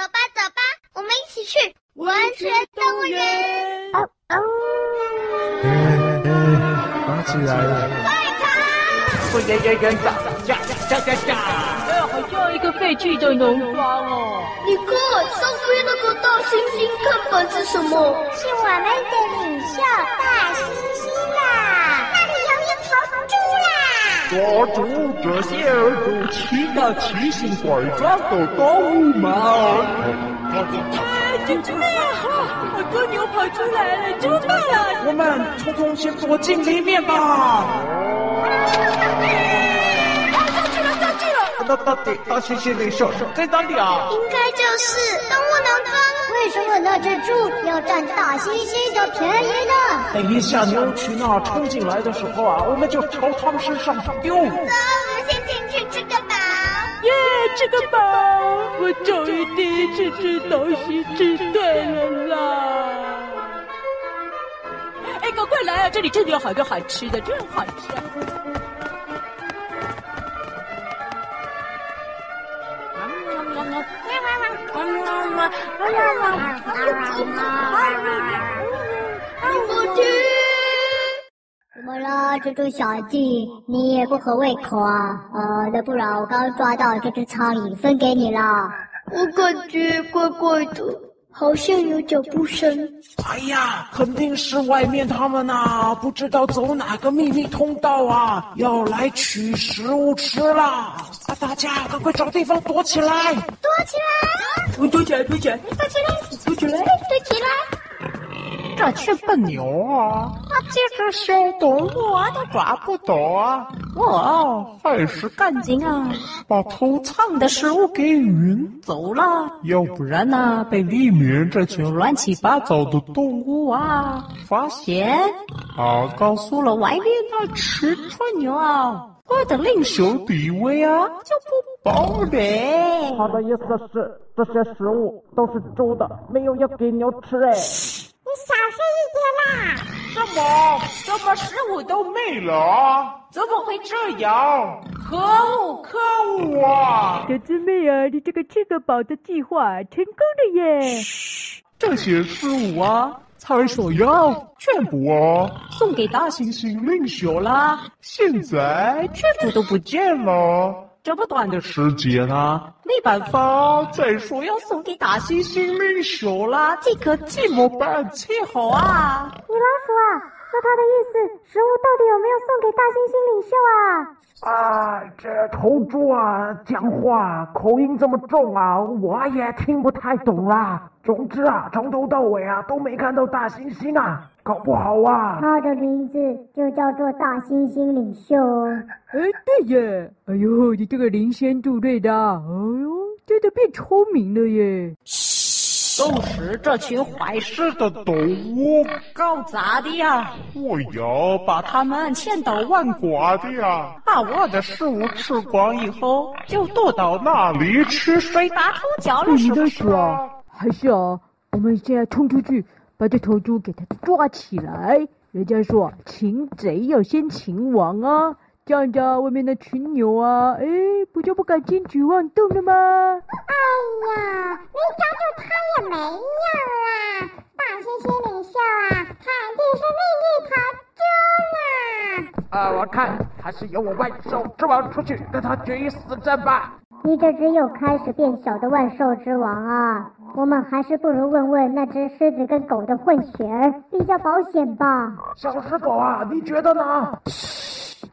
走吧，走吧，我们一起去温泉动物园。哦哦，打起来了！快逃！我演演演，打打打打打！哎，好像一个废弃的农庄哦。你看，上面那个大猩猩看板是什么？是我们的领袖大猩猩抓住这些耳朵骑着奇形怪状的动物们！哎，猪猪呀！好多牛跑出来了，怎么办啊？我们统统先躲进里面吧。到到底大猩猩领袖在哪里啊？应该就是动物农庄。为什么那只猪要占大猩猩的便宜呢？等一下牛群啊冲进来的时候啊，我们就朝他们身上丢。走，我们先进去吃个饱。耶，吃个饱！我终于第一次吃东西吃对了啦！哎，赶快来啊！这里真的有好多好吃的，真好吃啊！怎么了，猪猪小弟？你也不合胃口啊？呃，那不然我刚刚抓到这只苍蝇，分给你了。我感觉怪怪的，好像有脚步声。哎呀，肯定是外面他们呐、啊，不知道走哪个秘密通道啊，要来取食物吃啦。啊，大家赶快找地方躲起来！躲起来！你躲起来，躲起来，躲起来，躲起来，躲起来！这是笨牛啊！啊，这只小动物啊，都抓不到啊！我，还是赶紧啊，把偷藏的食物给运走了，要不然呢、啊，被里面这群乱七八糟的动物啊发现，啊，告诉了外面的吃蠢牛啊，我的领袖地位啊就不保了。他的意思是，这些食物都是猪的，没有要给牛吃哎。你小声一点啦！怎么，怎么食物都没了？怎么会这样？可恶，可恶啊！小姊妹啊，你这个吃个饱的计划成功了耶！这些食物啊，才所要全部啊送给大猩猩领袖啦，现在全部都不见了。这么短的时间啊，没办法，再说要送给大猩猩领袖啦，这可怎么办才好啊？米老鼠啊，那他的意思，食物到底有没有送给大猩猩领袖啊？啊，这头猪啊，讲话口音这么重啊，我也听不太懂啦。总之啊，从头到尾啊，都没看到大猩猩啊。搞不好啊，他的名字就叫做大猩猩领袖。哎，对耶！哎呦，你这个领先度对的，哎呦，真的变聪明了耶！都是这群坏事的动物搞砸的呀！我要把他们千刀万剐的呀！把我的食物吃光以后，就躲到哪里吃睡大头觉了？是不是啊？还是啊，我们现在冲出去。把这头猪给它抓起来！人家说擒贼要先擒王啊，这样子外面的群牛啊，哎，不就不敢轻举妄动了吗？哎呀，你抓我看还是由我万兽之王出去跟他决一死战吧。你这只又开始变小的万兽之王啊！我们还是不如问问那只狮子跟狗的混血儿，比较保险吧。小狮狗啊，你觉得呢？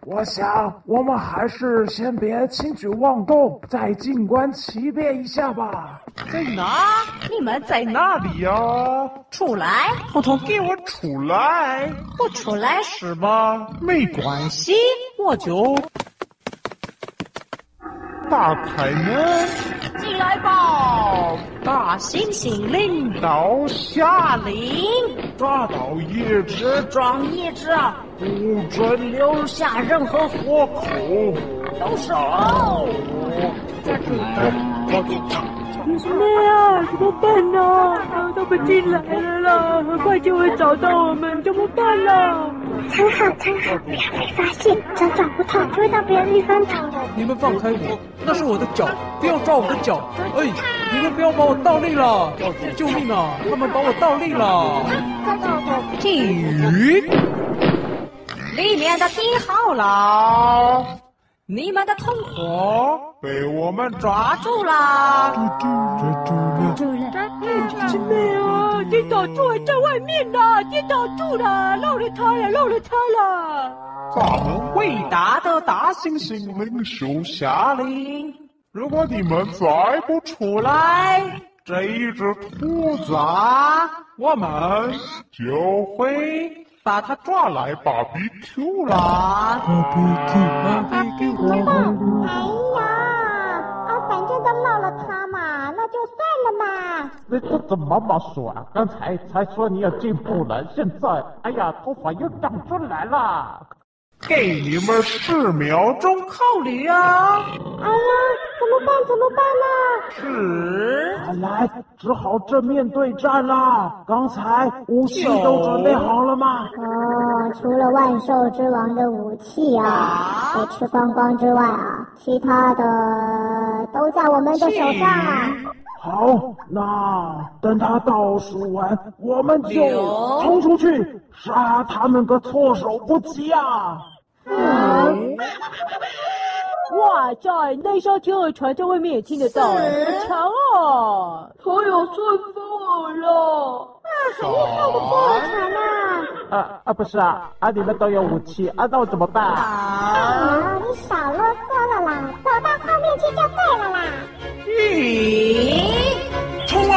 我想我们还是先别轻举妄动，再静观其变一下吧。在哪？你们在哪里呀？出来！统统给我出来！不出来是吧？没关系，我就。打开门，进来吧！大猩猩领导下令，抓到一只，抓一只，不准留下任何活口。动手！兄弟啊，怎么办呢？啊，都不进来了啦！很快就会找到我们，怎么办呢？藏好藏好，不要被发现，脚找不到就会到别的地方找的。你们放开我，那是我的脚，不要抓我的脚！哎，你们不要把我倒立了！救命啊！他们把我倒立了！鱼，里面的听好了，你们的同伙被我们抓住了！抓住了！姐妹啊，跌倒住还在外面呢，跌倒住了，漏了他了，漏了他了！咱们伟大的大猩猩领袖下令，如果你们再不出来，这一只兔子，我们就会把它抓来把 B Q 啦！BBQ，BBQ，哎呀，啊，反正都漏了他嘛，那就算了嘛。那这怎么嘛说啊？刚才才说你要进步了，现在，哎呀，头发又长出来了。给你们十秒钟考虑啊！哎呀，怎么办？怎么办呢？是，看来只好正面对战啦。刚才武器都准备好了吗？哦，除了万兽之王的武器啊，被吃光光之外啊，其他的都在我们的手上啊。好，那等他倒数完，我们就冲出去杀他们个措手不及啊！嗯，哇塞，那艘天鹅船在外面也听得到，好强哦！好有顺风耳了。很厉害的天鹅船啊！啊啊，不是啊，啊你们都有武器啊，那我怎么办啊？啊，你少啰嗦了啦，走到后面去就对了啦。咦，冲啊！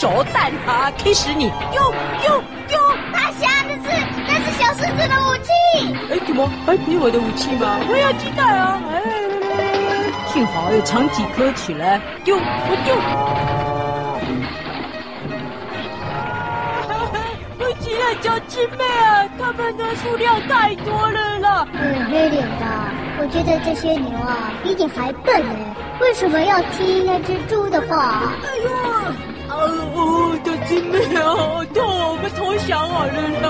手弹他，K 死你！丢丢丢！大侠，那是那是小狮子的武器。哎，怎么还比我的武器吗？我要鸡蛋啊！哎，幸好有藏几颗起来，丢我丢！不急啊，小师妹啊，他们的数量太多了啦！嗯，黑脸的，我觉得这些牛啊比你还笨呢，为什么要听那只猪的话？哎呦，哦，小师妹啊，好痛，我们投降好了啦，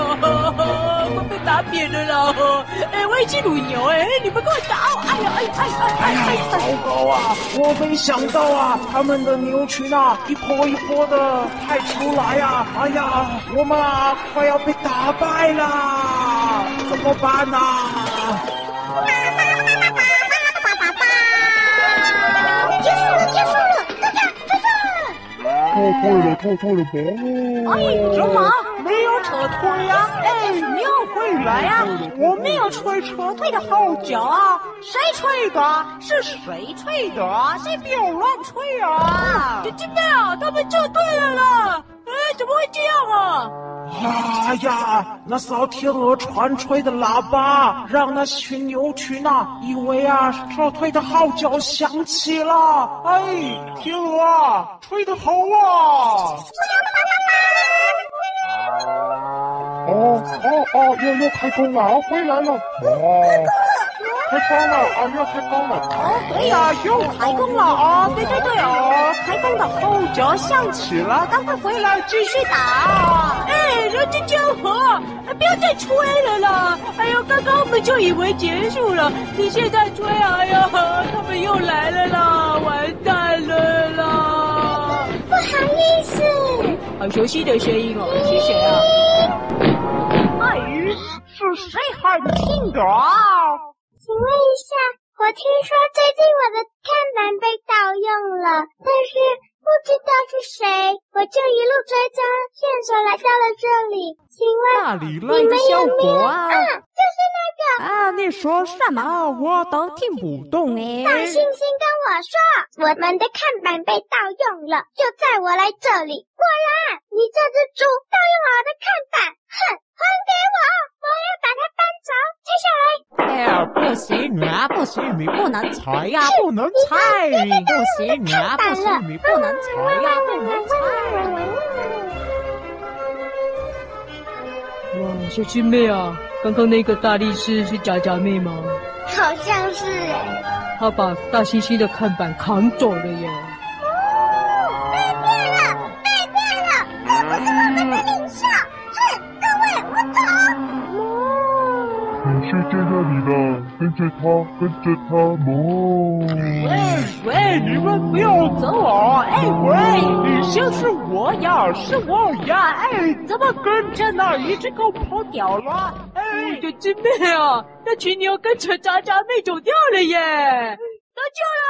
我被打扁了啦！哎，我一只乳牛哎，你们给我打！哎呀，哎呀哎哎哎哎！糟糕啊！我没想到啊，他们的牛群啊，一波一波的派出来呀！哎呀，我们啊，快要被打败了，怎么办呢？结束了，结束了，大家退赛！退退了，退退了吧！哎，什么？没有撤退呀、啊？哎，你要回来呀、我没有吹撤退的号角啊！谁吹的？是谁吹的？谁没有乱吹啊！姐姐妹啊，他们就对了啦！哎，怎么会这样啊？哎呀，那艘天鹅船吹的喇叭，让那群牛群啊，以为啊撤退的号角响起了。哎，天鹅啊，吹得好啊！哦哦哦，又又开工了，回来了！哦，开工了啊，要开工了！哦，对呀，又开工了啊！对对对哦，开工的号角响起了，赶快回来继续打！哎，人家家伙，不要再吹了啦！哎呦，刚刚我们就以为结束了，你现在吹，哎呀，他们又来了啦，完蛋了啦！不好意思，好熟悉的声音哦，是谁啊？哎，是谁喊听的啊？请问一下，我听说最近我的看板被盗用了，但是不知道是谁，我就一路追踪线索来到了这里。请问那里来的小狗啊？啊，就是那个啊！你说什么？我都听不懂哎。大猩猩跟我说，我们的看板被盗用了，就在我来这里。果然，你这只猪盗用了我的看板，哼，还给我，我要把它搬走。接下来，哎呀，不行啊，不行，你不能踩呀，不能踩，不行啊，不行，你不能踩呀，不能踩。哇，小师妹啊，刚刚那个大力士是假假妹吗？好像是哎。他把大猩猩的看板扛走了耶。着他，跟着他，哞！喂喂，你们不要走啊！哎喂，你像是我呀，是我呀！哎，怎么跟着呢？一只狗跑掉了！哎，小狮妹啊，那群牛跟着渣渣妹走掉了耶！得救了！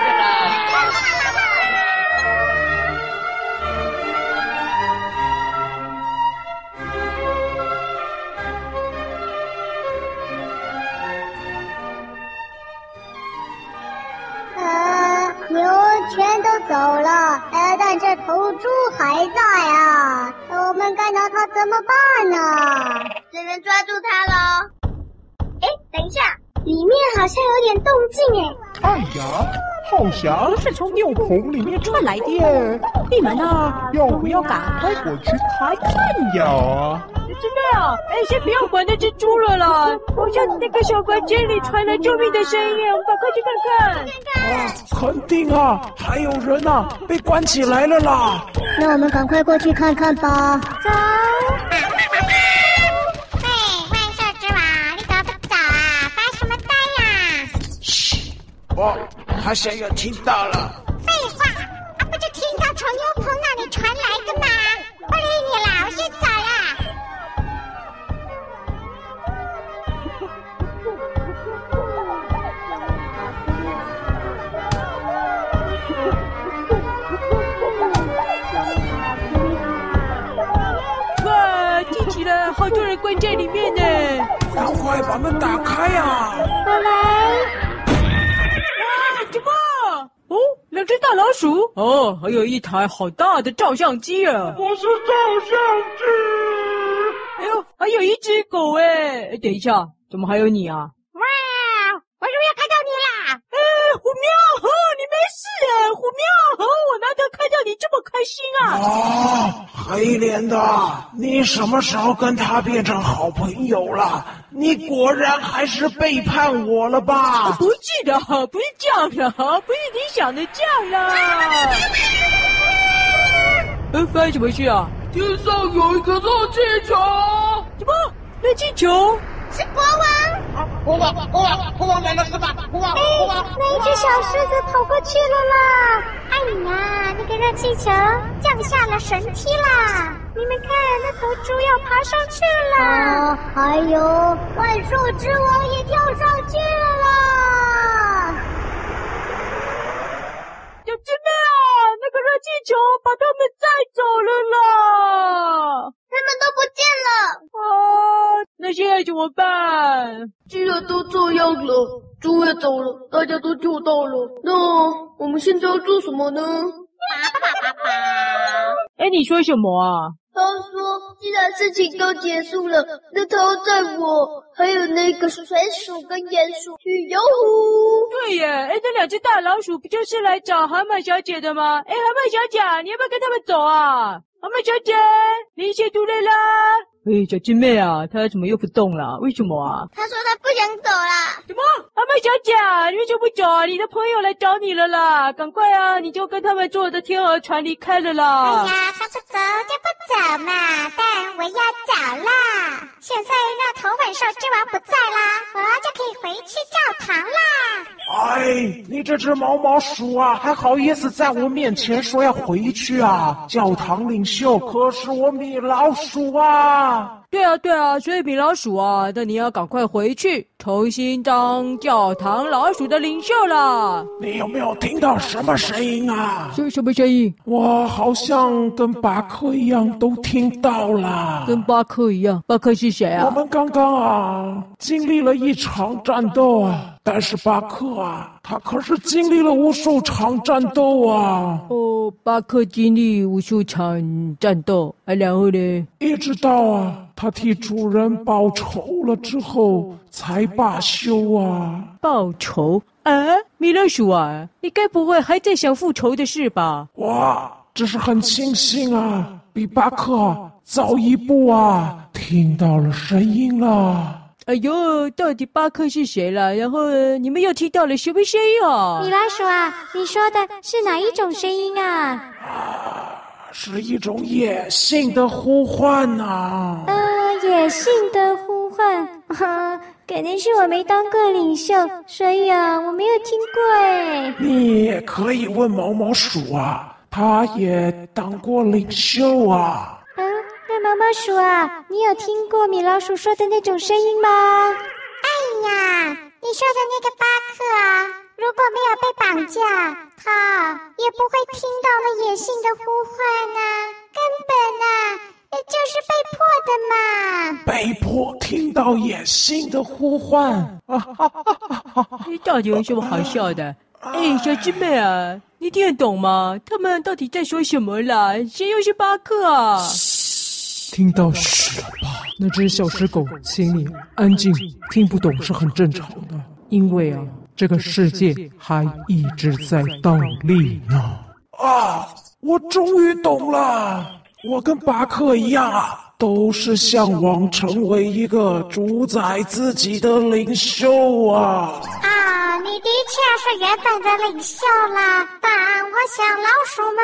得救了！全都走了，呃，但这头猪还在啊！我们该拿它怎么办呢？只能抓住它喽。哎，等一下，里面好像有点动静哎。哎呀，好像是从尿桶里面传来的。你们呢，要不要赶快过去看看呀？真的啊！哎，先不要管那只猪了啦，好像那个小房间里传来救命的声音，我们赶快去看看。啊，肯定啊，还有人呐、啊，被关起来了啦。那我们赶快过去看看吧。走。嘿，万兽之王，你怎么不走啊？发什么呆呀？嘘，我好像又听到了。废话，啊不就听到从牛棚那里传来的吗？不理你了，我先走了。好多人关在里面呢，赶快把门打开呀！我来。哇，什么？哦，两只大老鼠。哦，还有一台好大的照相机啊！我是照相机。哎呦，还有一只狗哎！等一下，怎么还有你啊？哇！我终于看到，你没事哎，虎喵，我难得看到你这么开心啊！啊，黑脸的，你什么时候跟他变成好朋友了？你果然还是背叛我了吧？不记得，不是这样的，不是你想的这样的。呃，发生什么事啊？天上有一个热气球。什么？热气球？是国王。国王，国王，国王来了是吧？国王，国王，那一只小狮子跑过去了啦！哎呀，那个热气球降下了神梯啦！你们看，那头猪要爬上去了。啊，还有万兽之王也跳上去了啦！小狮妹啊，那个热气球把他们带走了啦！他们都不见了。啊，那现在怎么办？既然都这样了，猪也走了，大家都救到了，那我们现在要做什么呢？哎，你说什么啊？他说，既然事情都结束了，那他要带我还有那个水鼠跟鼹鼠去游湖。对耶，哎，那两只大老鼠不就是来找蛤蟆小姐的吗？哎，蛤蟆小姐，你要不要跟他们走啊？蛤蟆小姐，你先出来啦！哎，小金妹啊，她怎么又不动了？为什么啊？她说她不想走了。什么？阿妹小姐，你为什么不走啊？你的朋友来找你了啦！赶快啊，你就跟他们坐着天鹅船离开了啦！哎呀，他说走就不走嘛，但我要走啦！现在那头粉兽之王不在啦，我就可以回去教堂啦！哎，你这只毛毛鼠啊，还好意思在我面前说要回去啊？教堂领袖可是我米老鼠啊！对啊，对啊，所以米老鼠啊，那你要赶快回去，重新当教堂老鼠的领袖啦。你有没有听到什么声音啊？是什么声音？我好像跟巴克一样都听到了。跟巴克一样？巴克是谁啊？我们刚刚啊，经历了一场战斗啊，但是巴克啊，他可是经历了无数场战斗啊！哦，巴克经历无数场战斗，啊，然后呢？一直到啊，他替主人报仇了之后才罢休啊！报仇啊，米老鼠啊，你该不会还在想复仇的事吧？哇，这是很庆幸啊，比巴克早一步啊，听到了声音了。哎呦，到底巴克是谁了？然后你们又听到了什么声音啊？米老鼠啊，你说的是哪一种声音啊？啊，是一种野性的呼唤呐、啊。呃，野性的呼唤，哈，肯定是我没当过领袖，所以啊，我没有听过哎。你也可以问毛毛鼠啊，他也当过领袖啊。毛毛鼠啊，你有听过米老鼠说的那种声音吗？哎呀，你说的那个巴克啊，如果没有被绑架，他也不会听到那野性的呼唤呐、啊，根本呐、啊，也就是被迫的嘛。被迫听到野性的呼唤，你到底有什么好笑的？哎，小狮妹啊，你听得懂吗？他们到底在说什么啦？谁又是巴克啊？听到屎了吧？那只小石狗，请你安静。听不懂是很正常的，因为啊，这个世界还一直在倒立呢。啊，我终于懂了。我跟巴克一样啊，都是向往成为一个主宰自己的领袖啊。啊你的确是原本的领袖啦，但我想老鼠们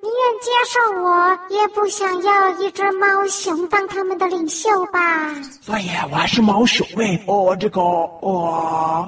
宁愿接受我，也不想要一只猫熊当他们的领袖吧？所以我还是猫熊喂。哦，这个哦。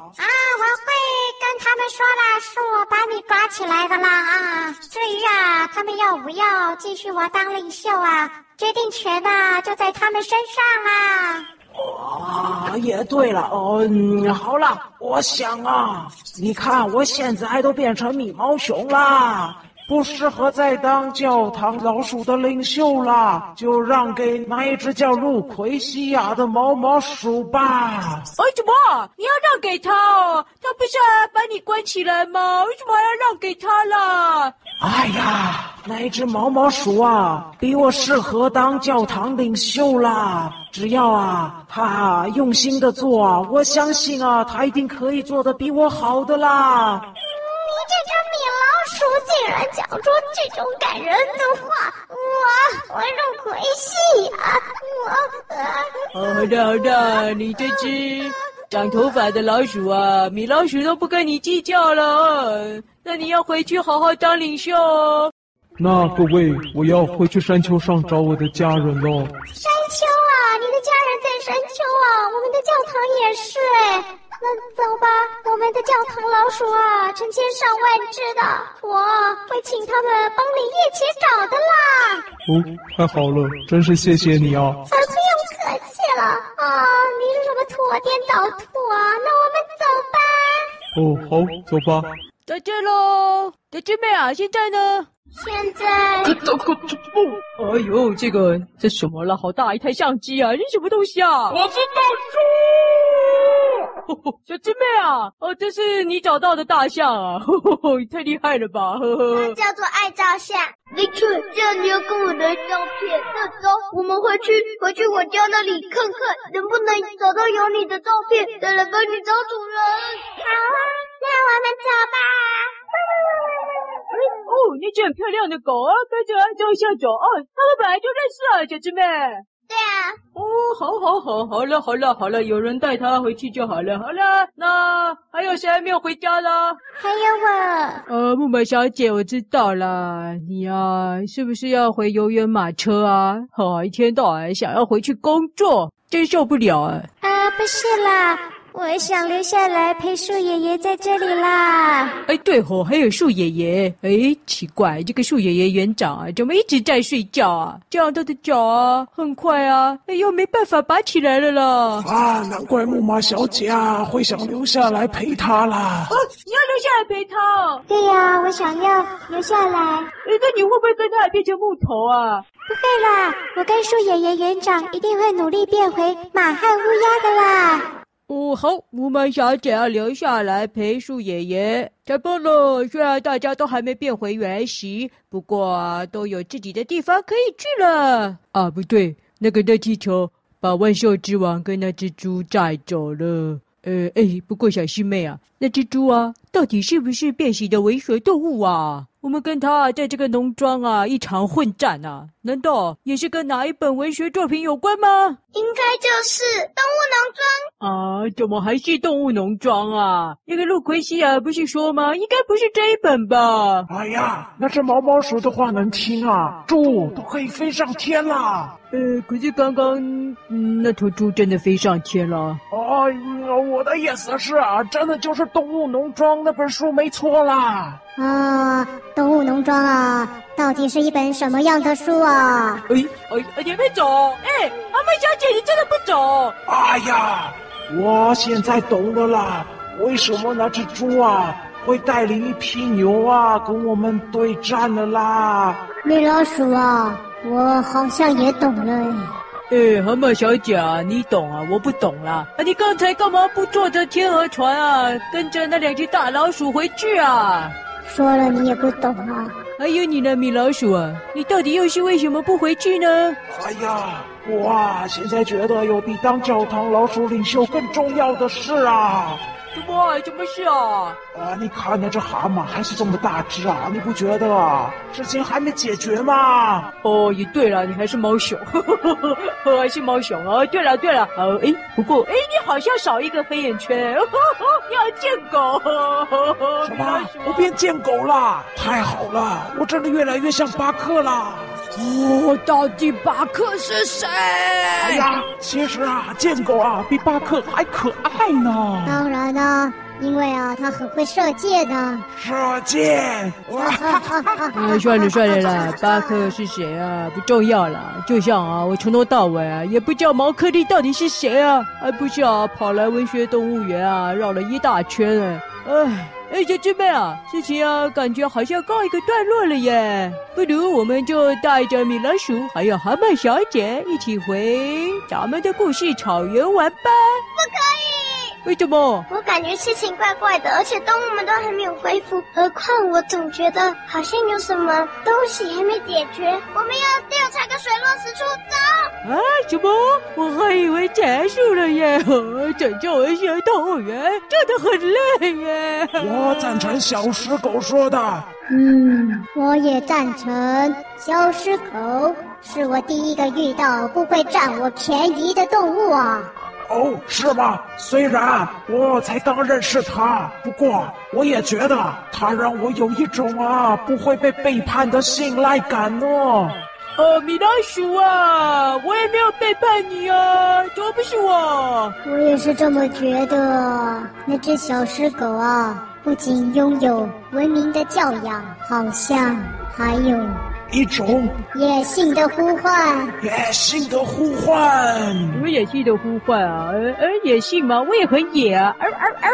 说了，是我把你抓起来的啦啊！至于啊，他们要不要继续我当领袖啊？决定权呢就在他们身上啊。哦，也对了，嗯，好了，我想啊，你看我现在都变成米毛熊啦，不适合再当教堂老鼠的领袖了，就让给那一只叫路奎西亚的毛毛鼠吧。为，什么？你要让给他哦？他不是要把你关起来吗？为什么还要让给他啦？哎呀，那一只毛毛鼠啊，比我适合当教堂领袖啦。只要啊，他用心的做，我相信啊，他一定可以做的比我好的啦。嗯，你这竟然讲出这种感人的话，我我入亏戏啊！我啊，好的好的，你这只长头发的老鼠啊，米老鼠都不跟你计较了。那你要回去好好当领袖哦。那各位，我要回去山丘上找我的家人喽。山丘啊，你的家人在山丘啊，我们的教堂也是哎。那走吧，我们的教堂老鼠啊，成千上万只的，我会请他们帮你一起找的啦。哦，太好了，真是谢谢你啊。啊，不用客气了啊，你是什么土颠倒兔啊？那我们走吧。哦，好，走吧。再见喽，小狮妹啊！现在呢？现在。哎呦，这个这什么了？好大一台相机啊！这什么东西啊？我是大象。小狮妹啊！哦，这是你找到的大象啊！呵呵呵，太厉害了吧！呵呵。它叫做爱照相。没错，这样你要跟我来照片。那走，我们回去回去我家那里看看，能不能找到有你的照片，再来帮你找主人。好啊。那我们走吧。哦，那只很漂亮的狗啊，跟着爱照相走啊，他们本来就认识啊，小狮妹。对啊。好，好，好，好了，好了，好了，有人带他回去就好了。好了，那还有谁还没有回家呢？还有我。呃，木马小姐，我知道了，你啊，是不是要回游园马车啊？好，一天到晚想要回去工作，真受不了啊。啊，不是啦。我想留下来陪树爷爷在这里啦。哎，对吼，还有树爷爷。哎，奇怪，这个树爷爷园长啊，怎么一直在睡觉啊？这样他的脚啊，很快啊，哎呦，没办法拔起来了啦。啊，难怪木马小姐啊会想留下来陪他啦。哦，你要留下来陪他？对呀，我想要留下来。哎，那你会不会跟他变成木头啊？不会啦，我跟树爷爷园长一定会努力变回马汉乌鸦的啦。哦，好，木马小姐要留下来陪树爷爷。太棒了！虽然大家都还没变回原形，不过，都有自己的地方可以去了。啊，不对，那个热气球把万兽之王跟那只猪带走了。呃，哎，不过小师妹啊，那只猪啊，到底是不是变形的文学动物啊？我们跟他在这个农庄啊一场混战啊，难道也是跟哪一本文学作品有关吗？应该就是《动物农庄》啊？怎么还是《动物农庄》啊？那个陆奎西啊，不是说吗？应该不是这一本吧？哎呀，那只毛毛鼠的话能听啊？猪都可以飞上天了。呃，可是刚刚、嗯、那头猪真的飞上天了。哎呀，我的意思是啊，真的就是《动物农庄》那本书没错啦。啊，动物农庄啊，到底是一本什么样的书啊？哎哎哎，你别走！哎，阿妹小姐，你真的不走？哎呀，我现在懂了啦，为什么那只猪啊会带领一批牛啊跟我们对战了啦？米老鼠啊，我好像也懂了。哎，蛤蟆小姐啊，你懂啊，我不懂啦。啊，你刚才干嘛不坐着天鹅船啊，跟着那两只大老鼠回去啊？说了你也不懂啊！还有你呢，米老鼠啊，你到底又是为什么不回去呢？哎呀，哇，现在觉得有比当教堂老鼠领袖更重要的事啊！什么？什么事啊？啊，你看那只蛤蟆还是这么大只啊，你不觉得啊？事情还没解决吗？哦，也对了，你还是猫熊，呵呵呵呵还是猫熊哦。对了对了，哦，哎，不过哎，你好像少一个黑眼圈，要见狗。什么？我变见狗了？太好了，我真的越来越像巴克了。哦，到底巴克是谁？哎呀，其实啊，贱狗啊，比巴克还可爱呢。当然呢，因为啊，他很会射箭呢。射箭！哇哈哈哈！哎，算了算了啦，巴克是谁啊？不重要了。就像啊，我从头到尾啊，也不知道毛克利到底是谁啊，还不是啊，跑来文学动物园啊，绕了一大圈哎，哎。哎，小鸡妹啊，事情啊，感觉好像告一个段落了耶。不如我们就带着米老鼠还有蛤蟆小姐一起回咱们的故事草原玩吧。不可以！为什么？我感觉事情怪怪的，而且动物们都还没有恢复。何况我总觉得好像有什么东西还没解决。我们要调查个水落石出。走！啊，什么？我还以为结束了耶。拯救文学动物园真的很累耶。我赞成小石狗说的。嗯，我也赞成。小狮狗是我第一个遇到不会占我便宜的动物啊。哦，是吗？虽然我才刚认识他，不过我也觉得他让我有一种啊不会被背叛的信赖感呢。哦，米老鼠啊，我也没有背叛你啊，都不是我。我也是这么觉得。那只小狮狗啊，不仅拥有文明的教养，好像还有一种野性的呼唤。野性的呼唤？什么野性的呼唤啊？呃呃，野性吗？我也很野啊！嗷嗷嗷！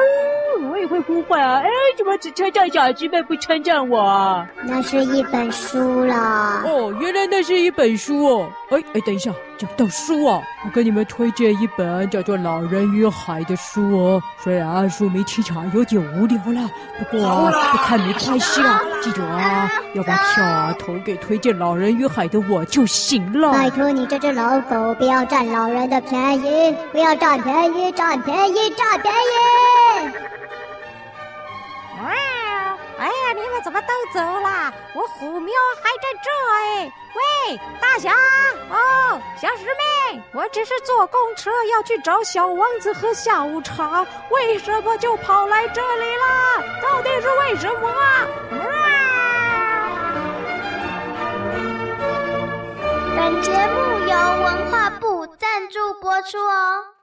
我也会呼唤啊！哎，怎么只称赞小鸡妹不称赞我啊？那是一本书啦。哦，原来那是一本书哦。哎哎，等一下，讲到书啊，我给你们推荐一本叫做《老人与海》的书哦。虽然书名听起来有点无聊啦，不过啊，不看没关系啦。记住啊，要把票啊投给推荐《老人与海》的我就行了。拜托你这只老狗，不要占老人的便宜，不要占便宜，占便宜，占便宜。你们怎么都走了？我虎喵还在这哎！喂，大侠哦，小师妹，我只是坐公车要去找小王子喝下午茶，为什么就跑来这里了？到底是为什么啊？本节目由文化部赞助播出哦。